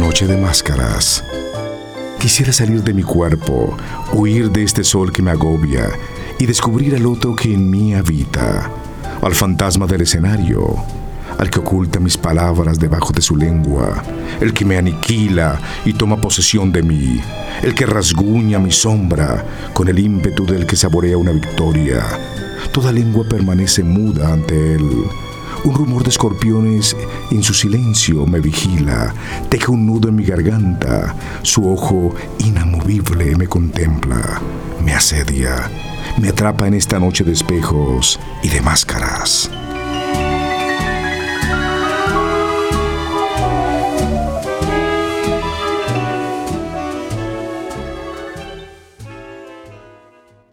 noche de máscaras. Quisiera salir de mi cuerpo, huir de este sol que me agobia y descubrir al otro que en mí habita, al fantasma del escenario, al que oculta mis palabras debajo de su lengua, el que me aniquila y toma posesión de mí, el que rasguña mi sombra con el ímpetu del que saborea una victoria. Toda lengua permanece muda ante él un rumor de escorpiones en su silencio me vigila, teje un nudo en mi garganta, su ojo inamovible me contempla, me asedia, me atrapa en esta noche de espejos y de máscaras.